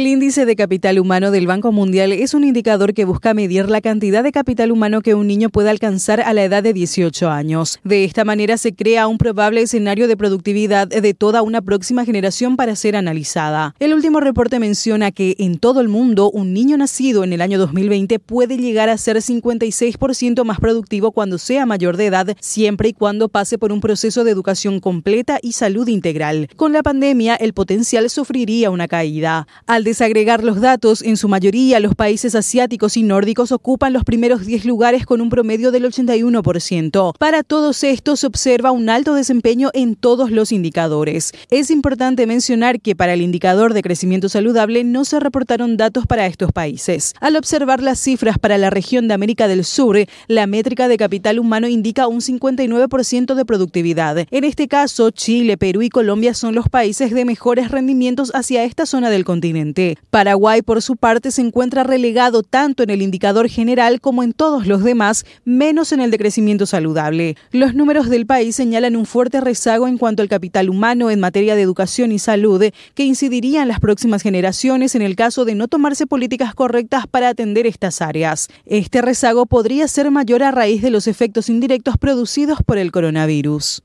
índice de capital humano del Banco Mundial es un indicador que busca medir la cantidad de capital humano que un niño puede alcanzar a la edad de 18 años. De esta manera se crea un probable escenario de productividad de toda una próxima generación para ser analizada. El último reporte menciona que en todo el mundo un niño nacido en el año 2020 puede llegar a ser 56% más productivo cuando sea mayor de edad, siempre y cuando pase por un proceso de educación completa y salud integral. Con la pandemia, el potencial sufriría una caída. Desagregar los datos, en su mayoría los países asiáticos y nórdicos ocupan los primeros 10 lugares con un promedio del 81%. Para todos estos se observa un alto desempeño en todos los indicadores. Es importante mencionar que para el indicador de crecimiento saludable no se reportaron datos para estos países. Al observar las cifras para la región de América del Sur, la métrica de capital humano indica un 59% de productividad. En este caso, Chile, Perú y Colombia son los países de mejores rendimientos hacia esta zona del continente. Paraguay, por su parte, se encuentra relegado tanto en el indicador general como en todos los demás, menos en el de crecimiento saludable. Los números del país señalan un fuerte rezago en cuanto al capital humano en materia de educación y salud, que incidiría en las próximas generaciones en el caso de no tomarse políticas correctas para atender estas áreas. Este rezago podría ser mayor a raíz de los efectos indirectos producidos por el coronavirus.